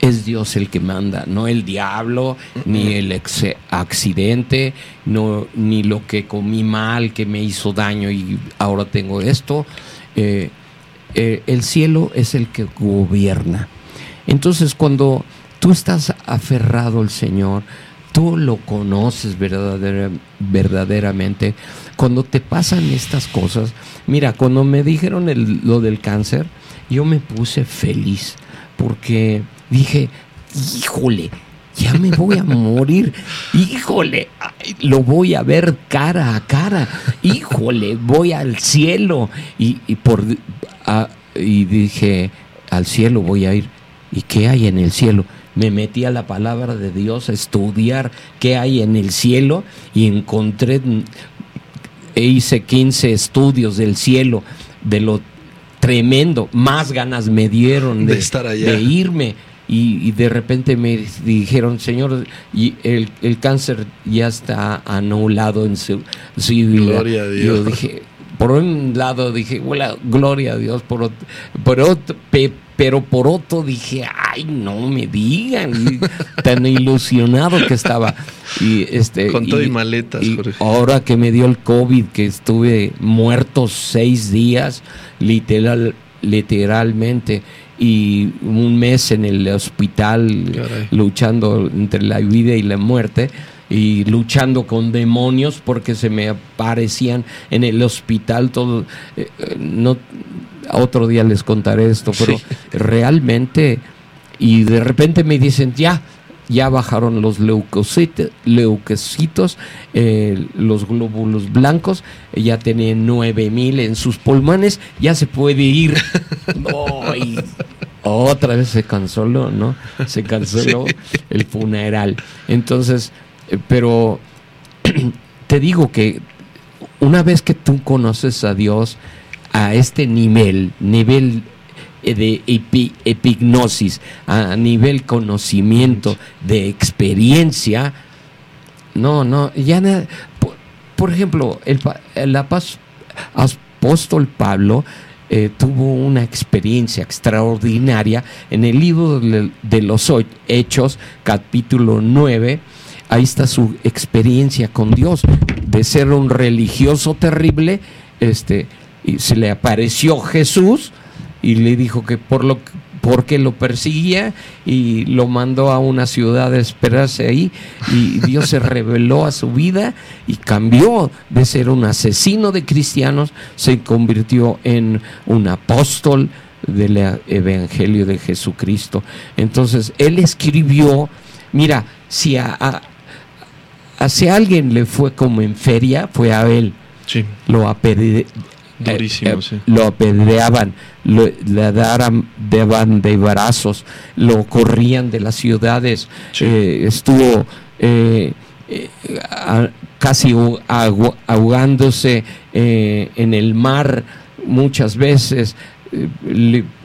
Es Dios el que manda, no el diablo, ni el ex- accidente, no, ni lo que comí mal, que me hizo daño y ahora tengo esto. Eh, eh, el cielo es el que gobierna. Entonces, cuando tú estás aferrado al Señor, tú lo conoces verdadera- verdaderamente, cuando te pasan estas cosas, mira, cuando me dijeron lo del cáncer, yo me puse feliz porque dije, híjole, ya me voy a morir, híjole, lo voy a ver cara a cara, híjole, voy al cielo y, y por y dije, al cielo voy a ir. ¿Y qué hay en el cielo? Me metí a la palabra de Dios a estudiar qué hay en el cielo y encontré, e hice 15 estudios del cielo, de lo tremendo, más ganas me dieron De de, estar allá. de irme. Y, y de repente me dijeron, Señor, y el, el cáncer ya está anulado en su, su vida. Gloria a Dios. Yo dije, por un lado dije, "Hola, gloria a Dios, por otro, por otro- pe- pero por otro dije, ay, no me digan, tan ilusionado que estaba. Y este, Con todo y maletas, y Jorge. ahora que me dio el COVID, que estuve muerto seis días, literal, literalmente, y un mes en el hospital Caray. luchando entre la vida y la muerte y luchando con demonios porque se me aparecían en el hospital todo eh, eh, no otro día les contaré esto pero Sí. realmente y de repente me dicen ya ya bajaron los leucocitos, leucocitos eh, los glóbulos blancos, ya tiene 9000 en sus pulmones, ya se puede ir. Y otra vez se canceló, ¿no? Se canceló el funeral. Entonces, pero te digo que una vez que tú conoces a Dios a este nivel, nivel eh, de epi- epignosis, a nivel conocimiento, de experiencia, no, no, ya na- por, ejemplo, el, el apóstol Pablo eh, tuvo una experiencia extraordinaria en el libro de, de los Hechos, capítulo 9. Ahí está su experiencia con Dios, de ser un religioso terrible, este, y se le apareció Jesús y le dijo que por lo porque lo perseguía y lo mandó a una ciudad a esperarse ahí y Dios se reveló a su vida y cambió de ser un asesino de cristianos, se convirtió en un apóstol del Evangelio de Jesucristo. Entonces, él escribió, mira, si a, si alguien le fue como en feria, fue a él. Sí, Lo apedre- durísimo, eh, eh, sí. lo apedreaban, lo, le daban, daban de brazos, lo corrían de las ciudades, Sí. eh, estuvo eh, eh, a- casi ahogándose eh, en el mar muchas veces, eh,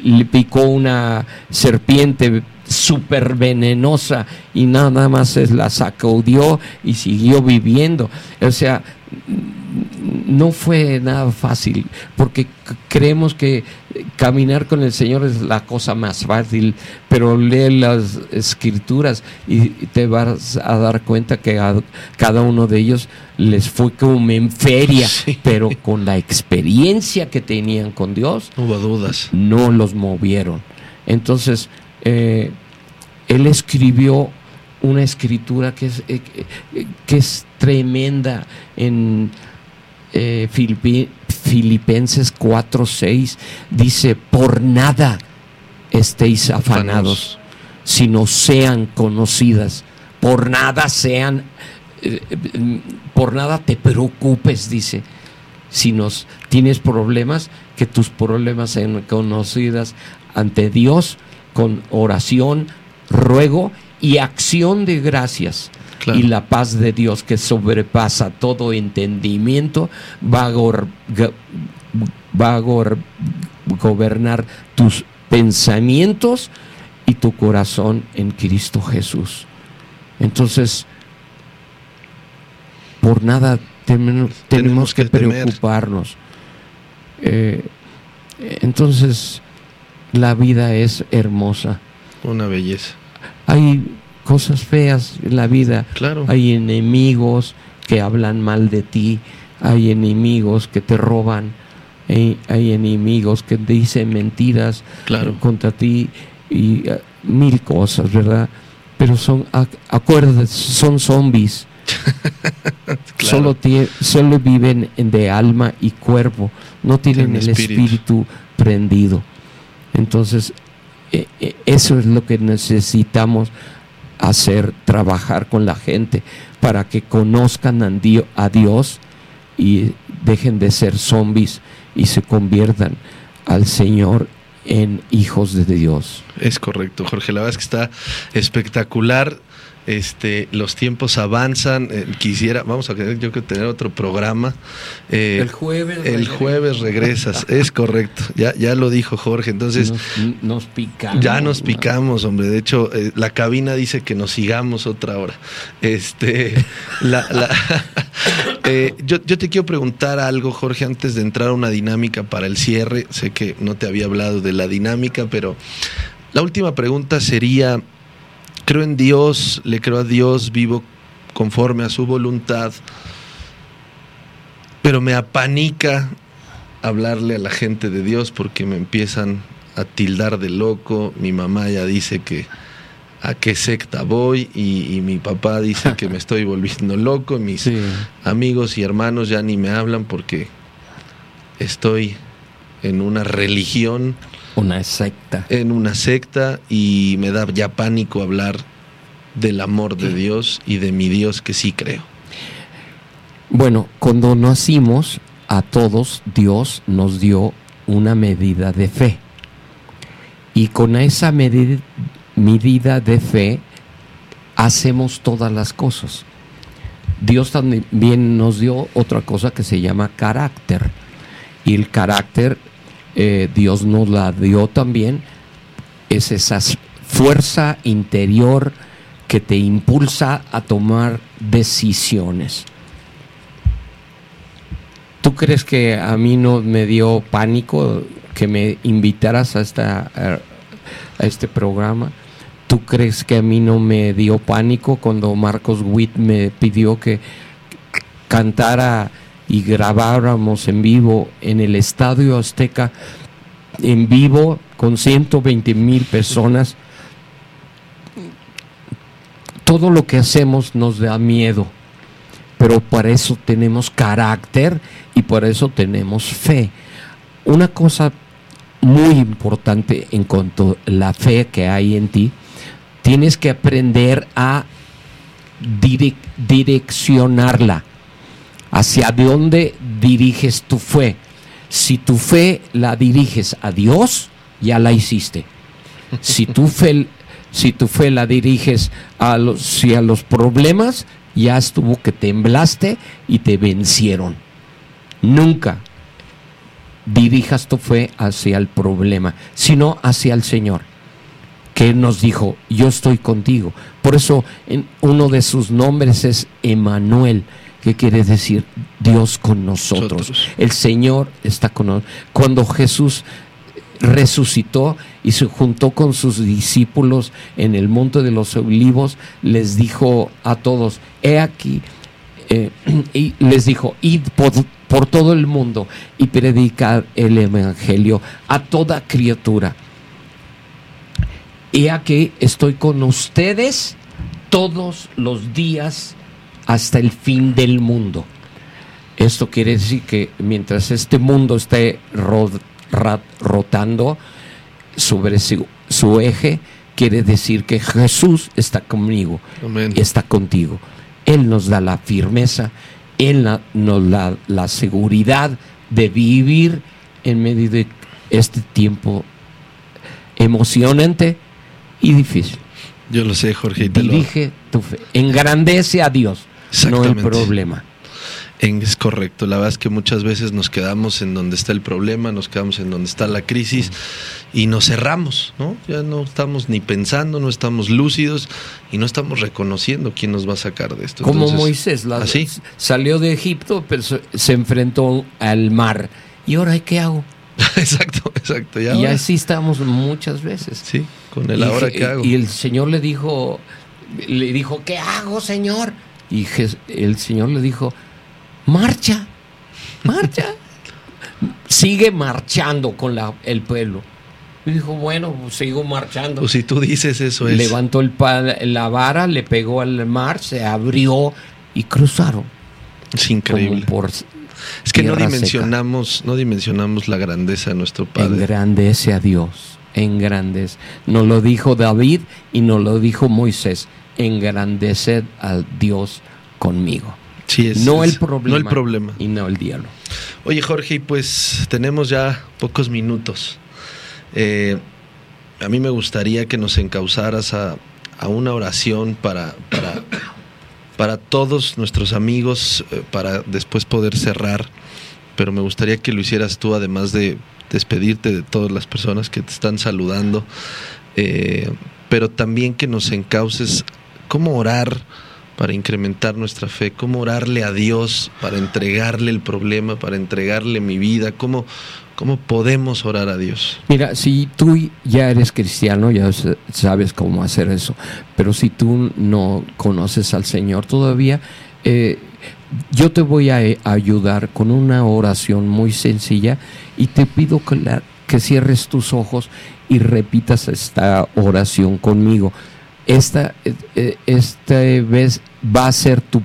le, picó una serpiente súper venenosa y nada más la sacudió y siguió viviendo. O sea, no fue nada fácil, porque creemos que caminar con el Señor es la cosa más fácil, pero lee las escrituras y te vas a dar cuenta que a cada uno de ellos les fue como en feria, pero con la experiencia que tenían con Dios, no hubo dudas. No los movieron. Entonces, eh, él escribió una escritura que es, eh, que es tremenda en eh, Filipenses 4:6 dice, por nada estéis afanados, sino sean conocidas, por nada sean, eh, por nada te preocupes, dice, si nos tienes problemas, que tus problemas sean conocidas ante Dios con oración, ruego y acción de gracias y la paz de Dios que sobrepasa todo entendimiento va a, va a gobernar tus pensamientos y tu corazón en Cristo Jesús. Entonces, por nada tenemos, que, preocuparnos. Eh, entonces, la vida es hermosa. Una belleza. Hay cosas feas en la vida. Claro. Hay enemigos que hablan mal de ti, hay enemigos que te roban, hay, enemigos que dicen mentiras contra ti y uh, mil cosas, ¿verdad? Pero son, acuérdate, son zombies. solo, solo viven de alma y cuerpo, no tienen el espíritu prendido. Entonces, eso es lo que necesitamos hacer, trabajar con la gente para que conozcan a Dios y dejen de ser zombies y se conviertan al Señor en hijos de Dios. Es correcto, Jorge. La que está espectacular este, los tiempos avanzan. Eh, quisiera, vamos a tener, yo que tener otro programa. Eh, el jueves. El jueves regresas, es correcto. Ya, ya lo dijo Jorge. Entonces. Nos, picamos. Ya nos picamos, hombre. De hecho, eh, la cabina dice que nos sigamos otra hora. Este, la, yo, yo te quiero preguntar algo, Jorge, antes de entrar a una dinámica para el cierre. Sé que no te había hablado de la dinámica, pero la última pregunta sería creo en Dios, le creo a Dios, vivo conforme a su voluntad, pero me apanica hablarle a la gente de Dios porque me empiezan a tildar de loco, mi mamá ya dice que a qué secta voy y, mi papá dice que me estoy volviendo loco, mis amigos y hermanos ya ni me hablan porque estoy en una religión una secta. En una secta y me da ya pánico hablar del amor de Dios y de mi Dios que sí creo. Bueno, cuando nacimos, a todos Dios nos dio una medida de fe. Y con esa medida de fe hacemos todas las cosas. Dios también nos dio otra cosa que se llama carácter. Y el carácter eh, Dios nos la dio también, es esa fuerza interior que te impulsa a tomar decisiones. ¿Tú crees que a mí no me dio pánico que me invitaras a, esta, a este programa? ¿Tú crees que a mí no me dio pánico cuando Marcos Witt me pidió que cantara y grabáramos en vivo en el Estadio Azteca, en vivo con 120 mil personas. Todo lo que hacemos nos da miedo, pero para eso tenemos carácter y por eso tenemos fe. Una cosa muy importante en cuanto a la fe que hay en ti, tienes que aprender a direccionarla hacia dónde diriges tu fe. Si tu fe la diriges a Dios, ya la hiciste. Si tu fe, si tu fe la diriges a los, a los problemas, ya estuvo que temblaste y te vencieron. Nunca dirijas tu fe hacia el problema, sino hacia el Señor, que nos dijo, yo estoy contigo. Por eso en uno de sus nombres es Emanuel, que quiere decir Dios con nosotros. Nosotros. El Señor está con nosotros. Cuando Jesús resucitó y se juntó con sus discípulos en el monte de los olivos, les dijo a todos, he aquí, eh, y les dijo, id por, por todo el mundo y predicad el Evangelio a toda criatura. He aquí, estoy con ustedes todos los días hasta el fin del mundo. Esto quiere decir que mientras este mundo esté rotando sobre su, su eje, quiere decir que Jesús está conmigo, Amén. está contigo. Él nos da la firmeza, Él nos da la seguridad de vivir en medio de este tiempo emocionante y difícil. Yo lo sé, Jorge. y te lo- Dirige tu fe, engrandece a Dios, no el problema. Es correcto. La verdad es que muchas veces nos quedamos en donde está el problema, nos quedamos en donde está la crisis y nos cerramos, ¿no? Ya no estamos ni pensando, no estamos lúcidos y no estamos reconociendo quién nos va a sacar de esto. Como Entonces, Moisés la- así. salió de Egipto, pero se, enfrentó al mar. ¿Y ahora qué hago? exacto, exacto. Ya y ahora- así estamos muchas veces. Sí, con el y, ahora que hago. y el Señor le dijo, le dijo, ¿qué hago, Señor? Y el Señor le dijo, marcha, marcha. Sigue marchando con la- el pueblo. Y dijo, bueno, pues sigo marchando. Pues si tú dices eso es. Levantó el la vara, le pegó al mar, se abrió y cruzaron. Es increíble. por Es que no seca. dimensionamos, no dimensionamos la grandeza de nuestro Padre. engrandece a Dios, engrandece. Nos lo dijo David y nos lo dijo Moisés, engrandeced a Dios conmigo. Sí, es- no es- el problema. No el problema. Y no el diablo. Oye, Jorge, pues tenemos ya pocos minutos. Eh, a mí me gustaría que nos encauzaras a, a una oración para, para, para todos nuestros amigos, eh, para después poder cerrar. Pero me gustaría que lo hicieras tú, además de despedirte de todas las personas que te están saludando. Eh, pero también que nos encauces cómo orar para incrementar nuestra fe, cómo orarle a Dios para entregarle el problema, para entregarle mi vida, cómo, cómo podemos orar a Dios. Mira, si tú ya eres cristiano, ya sabes cómo hacer eso. Pero si tú no conoces al Señor todavía, eh, yo te voy a eh, ayudar con una oración muy sencilla y te pido que, la- que cierres tus ojos y repitas esta oración conmigo. Esta, eh, esta vez va a ser tu,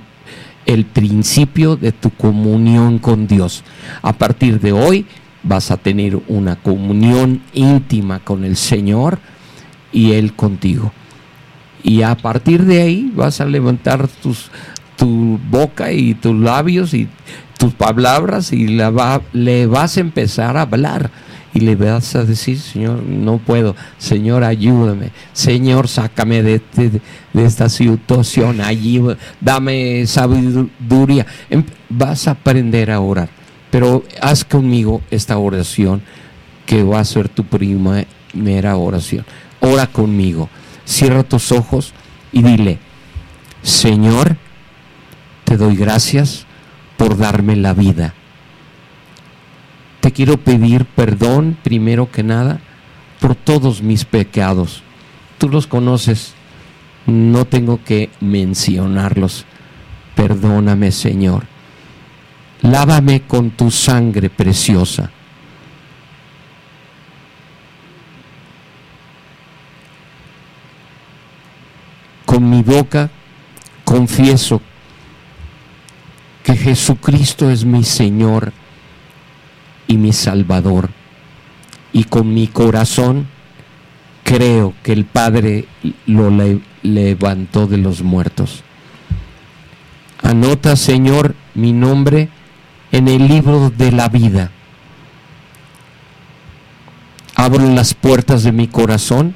el principio de tu comunión con Dios. A partir de hoy vas a tener una comunión íntima con el Señor y Él contigo. Y a partir de ahí vas a levantar tus, tu boca y tus labios y tus palabras y la va- le vas a empezar a hablar. Y le vas a decir, Señor, no puedo. Señor, ayúdame. Señor, sácame de, este- de esta situación. Ayuda, dame sabiduría. Em- Vas a aprender a orar. Pero haz conmigo esta oración que va a ser tu primera oración. Ora conmigo. Cierra tus ojos y dile, Señor, te doy gracias por darme la vida. Te quiero pedir perdón, primero que nada, por todos mis pecados. Tú los conoces, no tengo que mencionarlos. Perdóname, Señor. Lávame con tu sangre preciosa. Con mi boca confieso que Jesucristo es mi Señor y mi Salvador. Y con mi corazón creo que el Padre lo le- levantó de los muertos. Anota, Señor, mi nombre en el libro de la vida. Abro las puertas de mi corazón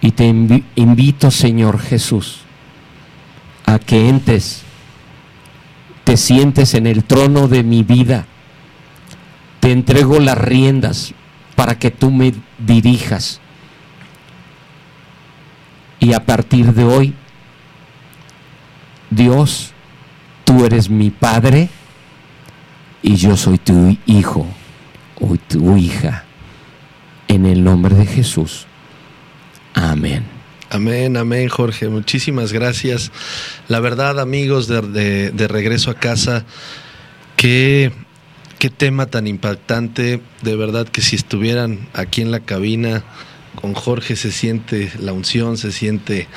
y te invi- invito, Señor Jesús, a que entres, te sientes en el trono de mi vida, te entrego las riendas para que tú me dirijas. Y a partir de hoy, Dios, tú eres mi Padre y yo soy tu hijo o tu hija. En el nombre de Jesús. Amén. Amén, amén, Jorge. Muchísimas gracias. La verdad, amigos de, de, regreso a casa, qué, qué tema tan impactante. De verdad que si estuvieran aquí en la cabina con Jorge se siente la unción, se siente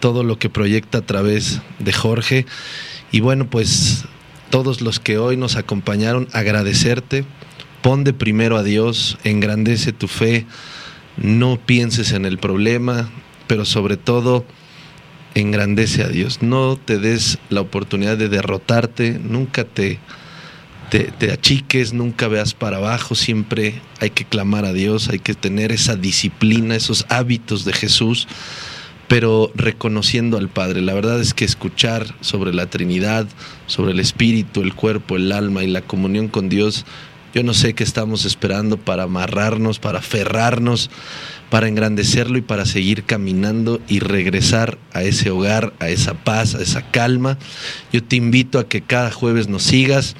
todo lo que proyecta a través de Jorge. Y bueno, pues todos los que hoy nos acompañaron, agradecerte. Pon de primero a Dios, engrandece tu fe, no pienses en el problema, pero sobre todo engrandece a Dios. No te des la oportunidad de derrotarte, nunca te, te, achiques, nunca veas para abajo, siempre hay que clamar a Dios, hay que tener esa disciplina, esos hábitos de Jesús pero reconociendo al Padre. La verdad es que escuchar sobre la Trinidad, sobre el Espíritu, el cuerpo, el alma y la comunión con Dios, yo no sé qué estamos esperando para amarrarnos, para aferrarnos, para engrandecerlo y para seguir caminando y regresar a ese hogar, a esa paz, a esa calma. Yo te invito a que cada jueves nos sigas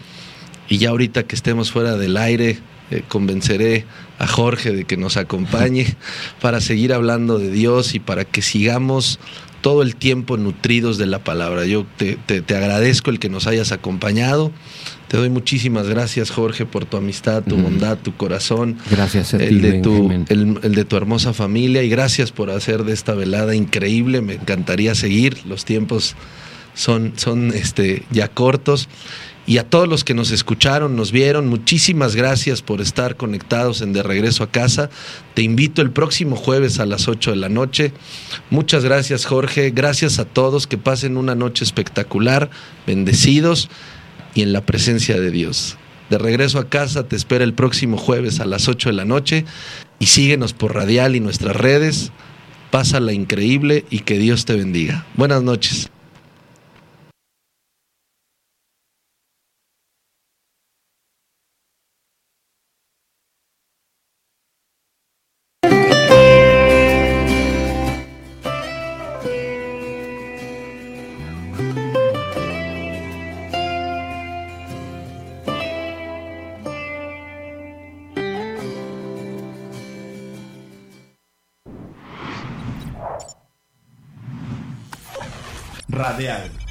y ya ahorita que estemos fuera del aire, eh, convenceré a Jorge de que nos acompañe para seguir hablando de Dios y para que sigamos todo el tiempo nutridos de la palabra. Yo te, agradezco el que nos hayas acompañado. Te doy muchísimas gracias, Jorge, por tu amistad, tu bondad, tu corazón. Gracias a el de tu, el, el, de tu hermosa familia y gracias por hacer de esta velada increíble. Me encantaría seguir. Los tiempos son, son este, ya cortos. Y a todos los que nos escucharon, nos vieron, muchísimas gracias por estar conectados en De Regreso a Casa. Te invito el próximo jueves a las 8 de la noche. Muchas gracias Jorge, gracias a todos, que pasen una noche espectacular, bendecidos y en la presencia de Dios. De regreso a casa te espera el próximo jueves a las 8 de la noche y síguenos por Radial y nuestras redes. Pásala increíble y que Dios te bendiga. Buenas noches.